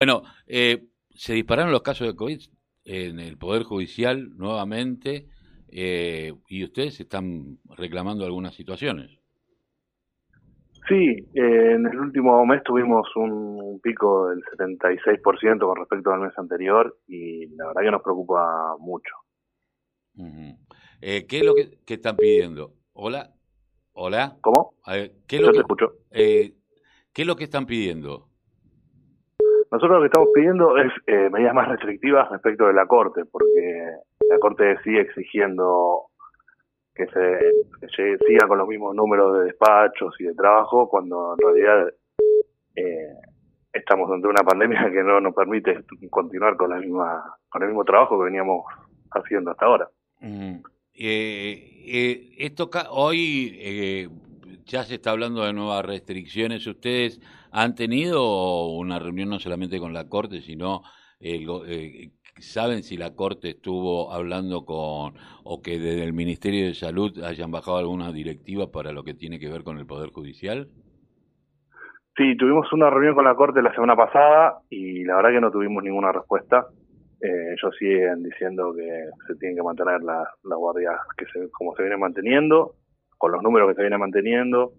Bueno, eh, se dispararon los casos de COVID en el Poder Judicial nuevamente eh, y ustedes están reclamando algunas situaciones. Sí, eh, en el último mes tuvimos un pico del 76% con respecto al mes anterior y la verdad que nos preocupa mucho. ¿Qué es lo que, están pidiendo? Hola, hola. ¿Cómo? ¿qué es lo Yo que, te escucho. ¿Qué es lo que están pidiendo? Nosotros lo que estamos pidiendo es eh, medidas más restrictivas respecto de la Corte, porque la Corte sigue exigiendo que se, siga con los mismos números de despachos y de trabajo, cuando en realidad eh, estamos ante una pandemia que no nos permite continuar con la misma con el mismo trabajo que veníamos haciendo hasta ahora. Mm. Eh, esto hoy ya se está hablando de nuevas restricciones. ¿Ustedes han tenido una reunión no solamente con la Corte, sino eh, saben si la Corte estuvo hablando con, o que desde el Ministerio de Salud hayan bajado alguna directiva para lo que tiene que ver con el Poder Judicial? Sí, tuvimos una reunión con la Corte la semana pasada y la verdad que no tuvimos ninguna respuesta. Eh, ellos siguen diciendo que se tienen que mantener las guardias que se, como se vienen manteniendo con los números que se viene manteniendo.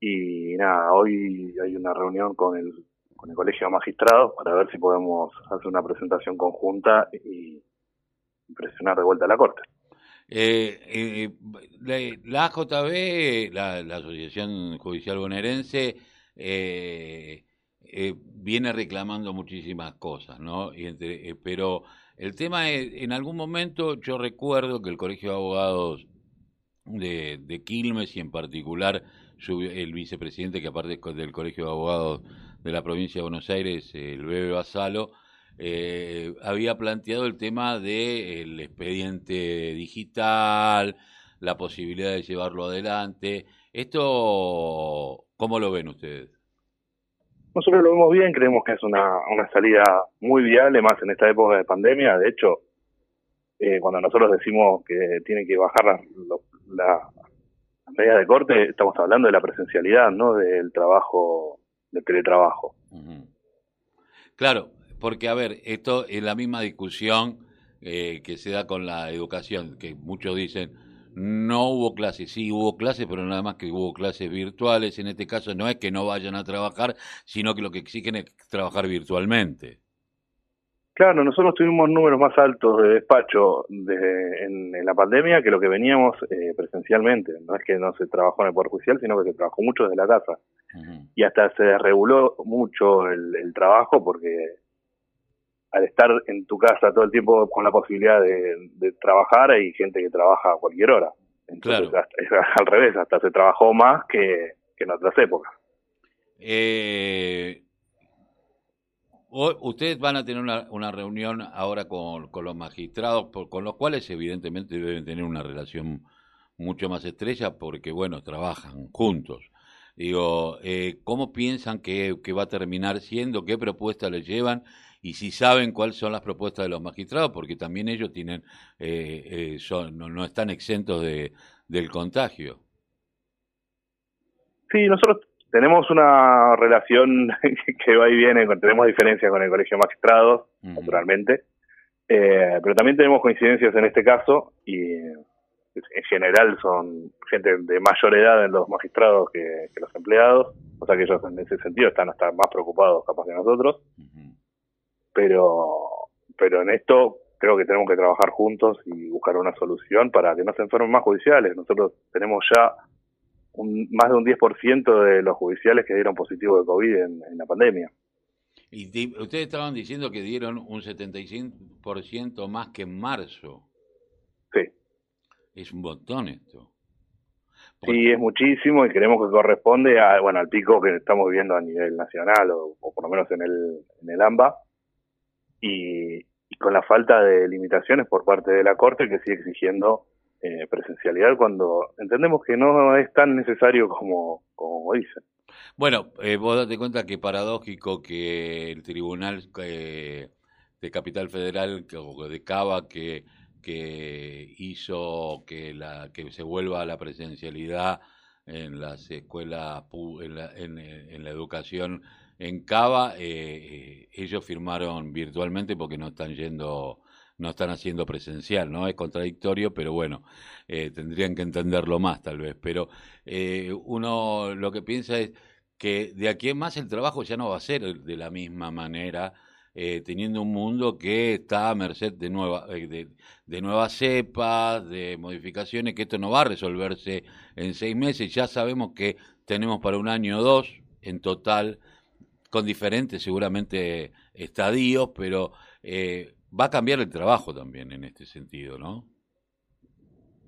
Y nada, hoy hay una reunión con el, con el Colegio de Magistrados para ver si podemos hacer una presentación conjunta y presionar de vuelta a la Corte. Eh, eh, la AJB, la, Asociación Judicial Bonaerense, eh, viene reclamando muchísimas cosas, ¿no? Y pero el tema es, en algún momento yo recuerdo que el Colegio de Abogados de, de Quilmes y en particular el vicepresidente que aparte del Colegio de Abogados de la provincia de Buenos Aires, el Bebe Basalo, eh, había planteado el tema del expediente digital, la posibilidad de llevarlo adelante. ¿Esto cómo lo ven ustedes? Nosotros lo vemos bien, creemos que es una, una salida muy viable, más en esta época de pandemia. De hecho, eh, cuando nosotros decimos que tiene que bajar la, la, medidas de corte, estamos hablando de la presencialidad, no del trabajo, del teletrabajo. Claro, porque a ver, esto es la misma discusión eh, que se da con la educación, que muchos dicen, no hubo clases, sí hubo clases, pero nada más que hubo clases virtuales, en este caso no es que no vayan a trabajar, sino que lo que exigen es trabajar virtualmente. Claro, nosotros tuvimos números más altos de despacho en, la pandemia que lo que veníamos eh, presencialmente. No es que no se trabajó en el Poder Judicial, sino que se trabajó mucho desde la casa. Y hasta se reguló mucho el, trabajo porque al estar en tu casa todo el tiempo con la posibilidad de, trabajar, hay gente que trabaja a cualquier hora. Entonces, es al revés, hasta se trabajó más que, que en otras épocas. Eh, ustedes van a tener una, reunión ahora con, los magistrados, con los cuales evidentemente deben tener una relación mucho más estrecha porque, bueno, trabajan juntos. Digo, eh, ¿cómo piensan que, va a terminar siendo? ¿Qué propuestas les llevan? Y si saben cuáles son las propuestas de los magistrados, porque también ellos tienen, eh, eh, son, no, no, están exentos de, del contagio. Sí, nosotros tenemos una relación que va y viene, tenemos diferencias con el Colegio de Magistrados, naturalmente, eh, pero también tenemos coincidencias en este caso y en general son gente de mayor edad en los magistrados que, los empleados, o sea que ellos en ese sentido están hasta más preocupados capaz que nosotros, pero, pero en esto creo que tenemos que trabajar juntos y buscar una solución para que no se enfermen más judiciales. Nosotros tenemos ya más de un 10% de los judiciales que dieron positivo de COVID en, la pandemia. Y ustedes estaban diciendo que dieron un 75% más que en marzo. Sí. Es un montón esto. Sí, es muchísimo y creemos que corresponde a, bueno, al pico que estamos viviendo a nivel nacional o, por lo menos en el, en el AMBA y, y con la falta de limitaciones por parte de la Corte que sigue exigiendo eh, presencialidad cuando entendemos que no es tan necesario como, como dicen. Bueno, eh, vos date cuenta que paradójico que el Tribunal eh, de Capital Federal o de Cava que, que hizo que, la, que se vuelva a la presencialidad en las escuelas, en la, en, la educación en Cava, eh, ellos firmaron virtualmente porque no están yendo no están haciendo presencial, ¿no? Es contradictorio, pero bueno, eh, tendrían que entenderlo más tal vez. Pero eh, uno lo que piensa es que de aquí en más el trabajo ya no va a ser de la misma manera, eh, teniendo un mundo que está a merced de, nueva, de, de, nuevas cepas, de modificaciones, que esto no va a resolverse en seis meses. Ya sabemos que tenemos para un año o dos en total, con diferentes seguramente estadios, pero eh, va a cambiar el trabajo también en este sentido, ¿no?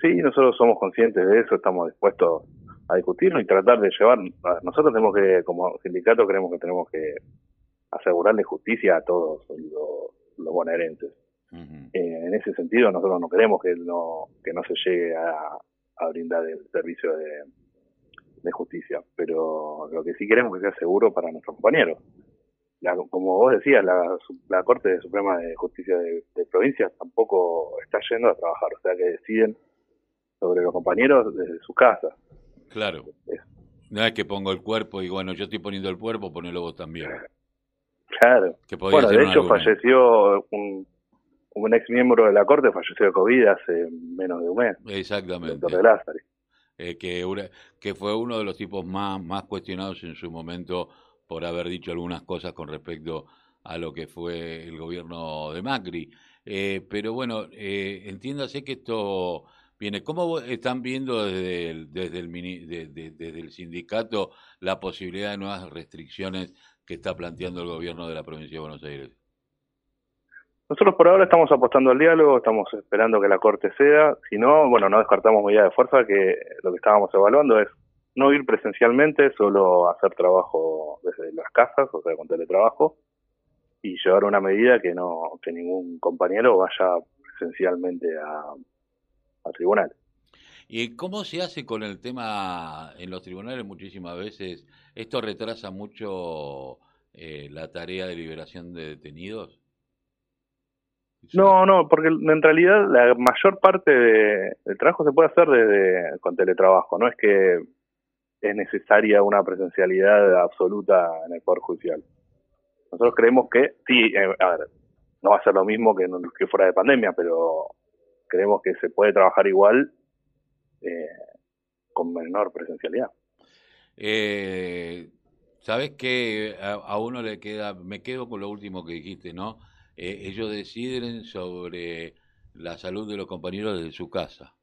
Sí, nosotros somos conscientes de eso, estamos dispuestos a discutirlo y tratar de llevar. Nosotros tenemos que, como sindicato, creemos que tenemos que asegurarle justicia a todos los, los bonaerenses. Eh, en ese sentido, nosotros no queremos que no que no se llegue a, brindar el servicio de, de justicia, pero lo que sí queremos es que sea seguro para nuestros compañeros como vos decías, la, la Corte Suprema de Justicia de, Provincias tampoco está yendo a trabajar, o sea que deciden sobre los compañeros desde su casa. Claro. No es que pongo el cuerpo y bueno, yo estoy poniendo el cuerpo, ponelo vos también. Claro. bueno, de hecho falleció un, un ex miembro de la Corte, falleció de COVID hace menos de un mes. Exactamente. El Lázaro. Eh, que, que fue uno de los tipos más, más cuestionados en su momento por haber dicho algunas cosas con respecto a lo que fue el gobierno de Macri. Eh, pero bueno, eh, entiéndase que esto viene. ¿Cómo están viendo desde el, desde, el, sindicato la posibilidad de nuevas restricciones que está planteando el gobierno de la provincia de Buenos Aires? Nosotros por ahora estamos apostando al diálogo, estamos esperando que la Corte ceda. Si no, bueno, no descartamos medidas de fuerza, que lo que estábamos evaluando es no ir presencialmente, solo hacer trabajo desde las casas, o sea, con teletrabajo, y llevar una medida que no que ningún compañero vaya presencialmente a, al tribunal. ¿Y cómo se hace con el tema en los tribunales? Muchísimas veces esto retrasa mucho eh, la tarea de liberación de detenidos. No, no, porque en realidad la mayor parte del trabajo se puede hacer desde con teletrabajo, no es que es necesaria una presencialidad absoluta en el Poder Judicial. Nosotros creemos que, sí, eh, a ver, no va a ser lo mismo que, que fuera de pandemia, pero creemos que se puede trabajar igual eh, con menor presencialidad. Eh, Sabes que a, uno le queda, me quedo con lo último que dijiste, ¿no? Eh, ellos deciden sobre la salud de los compañeros desde su casa.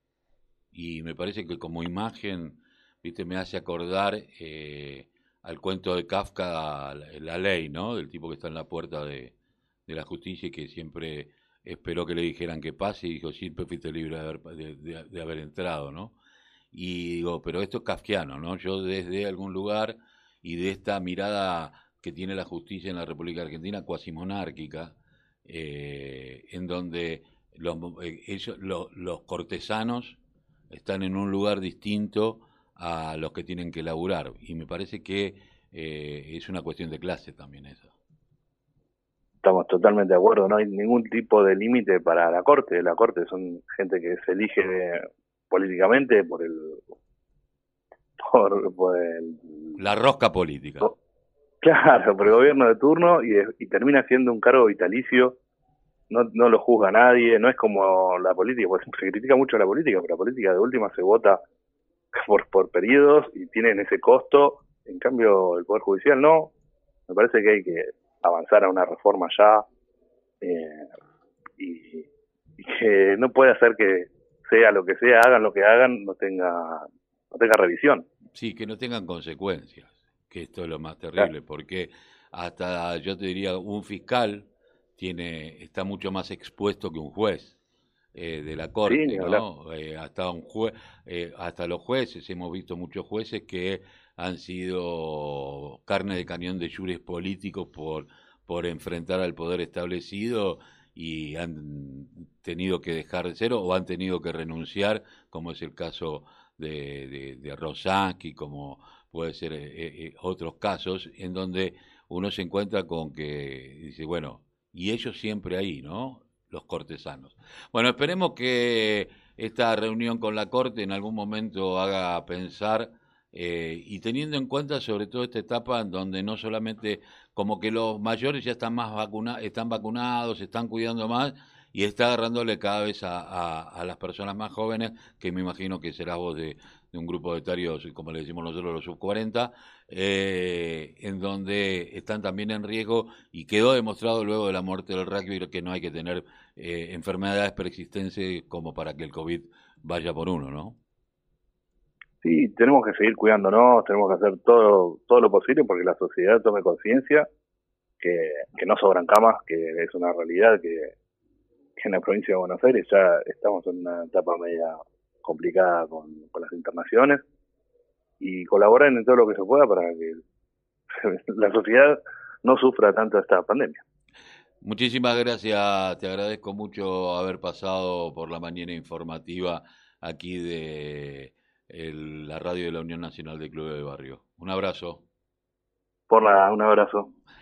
Y me parece que como imagen viste, me hace acordar eh, al cuento de Kafka, la, ley, ¿no? Del tipo que está en la puerta de, la justicia y que siempre esperó que le dijeran que pase y dijo, siempre fuiste libre de haber, de, haber entrado, ¿no? Y digo, pero esto es kafkiano, ¿no? Yo desde algún lugar y de esta mirada que tiene la justicia en la República Argentina, cuasi monárquica, eh, en donde los, eh, ellos, los cortesanos están en un lugar distinto a los que tienen que laburar. Y me parece que eh, es una cuestión de clase también eso. Estamos totalmente de acuerdo, no hay ningún tipo de límite para la Corte. La Corte son gente que se elige políticamente por el... Por, el la rosca política. claro, por el gobierno de turno y, y termina siendo un cargo vitalicio no, no lo juzga nadie, no es como la política, pues se critica mucho la política, pero la política de última se vota por, por periodos y tienen ese costo. En cambio, el Poder Judicial no. Me parece que hay que avanzar a una reforma ya eh, y, que no puede hacer que sea lo que sea, hagan lo que hagan, no tenga, no tenga revisión. Sí, que no tengan consecuencias, que esto es lo más terrible, porque hasta yo te diría, un fiscal tiene está mucho más expuesto que un juez eh, de la corte, ¿no? Eh, hasta un jue eh, hasta los jueces hemos visto muchos jueces que han sido carne de cañón de jures políticos por por enfrentar al poder establecido y han tenido que dejar de ser o han tenido que renunciar, como es el caso de, de, de Rosansky, como puede ser otros casos, en donde uno se encuentra con que dice, bueno, y ellos siempre ahí, ¿no? Los cortesanos. Bueno, esperemos que esta reunión con la Corte en algún momento haga pensar Eh, y teniendo en cuenta sobre todo esta etapa en donde no solamente como que los mayores ya están más vacunados, están vacunados, están cuidando más y está agarrándole cada vez a, a, las personas más jóvenes, que me imagino que serás vos de, un grupo de etarios, como le decimos nosotros, los sub 40, eh, en donde están también en riesgo y quedó demostrado luego de la muerte del rugby que no hay que tener eh, enfermedades persistentes como para que el COVID vaya por uno, ¿no? Sí, tenemos que seguir cuidándonos, tenemos que hacer todo, todo lo posible porque la sociedad tome conciencia que, que no sobran camas, que es una realidad que, en la provincia de Buenos Aires ya estamos en una etapa media complicada con, con las internaciones y colaborar en todo lo que se pueda para que la sociedad no sufra tanto esta pandemia. Muchísimas gracias, te agradezco mucho haber pasado por la mañana informativa aquí de la radio de la Unión Nacional de Clubes de Barrio. Un abrazo. Por nada, un abrazo.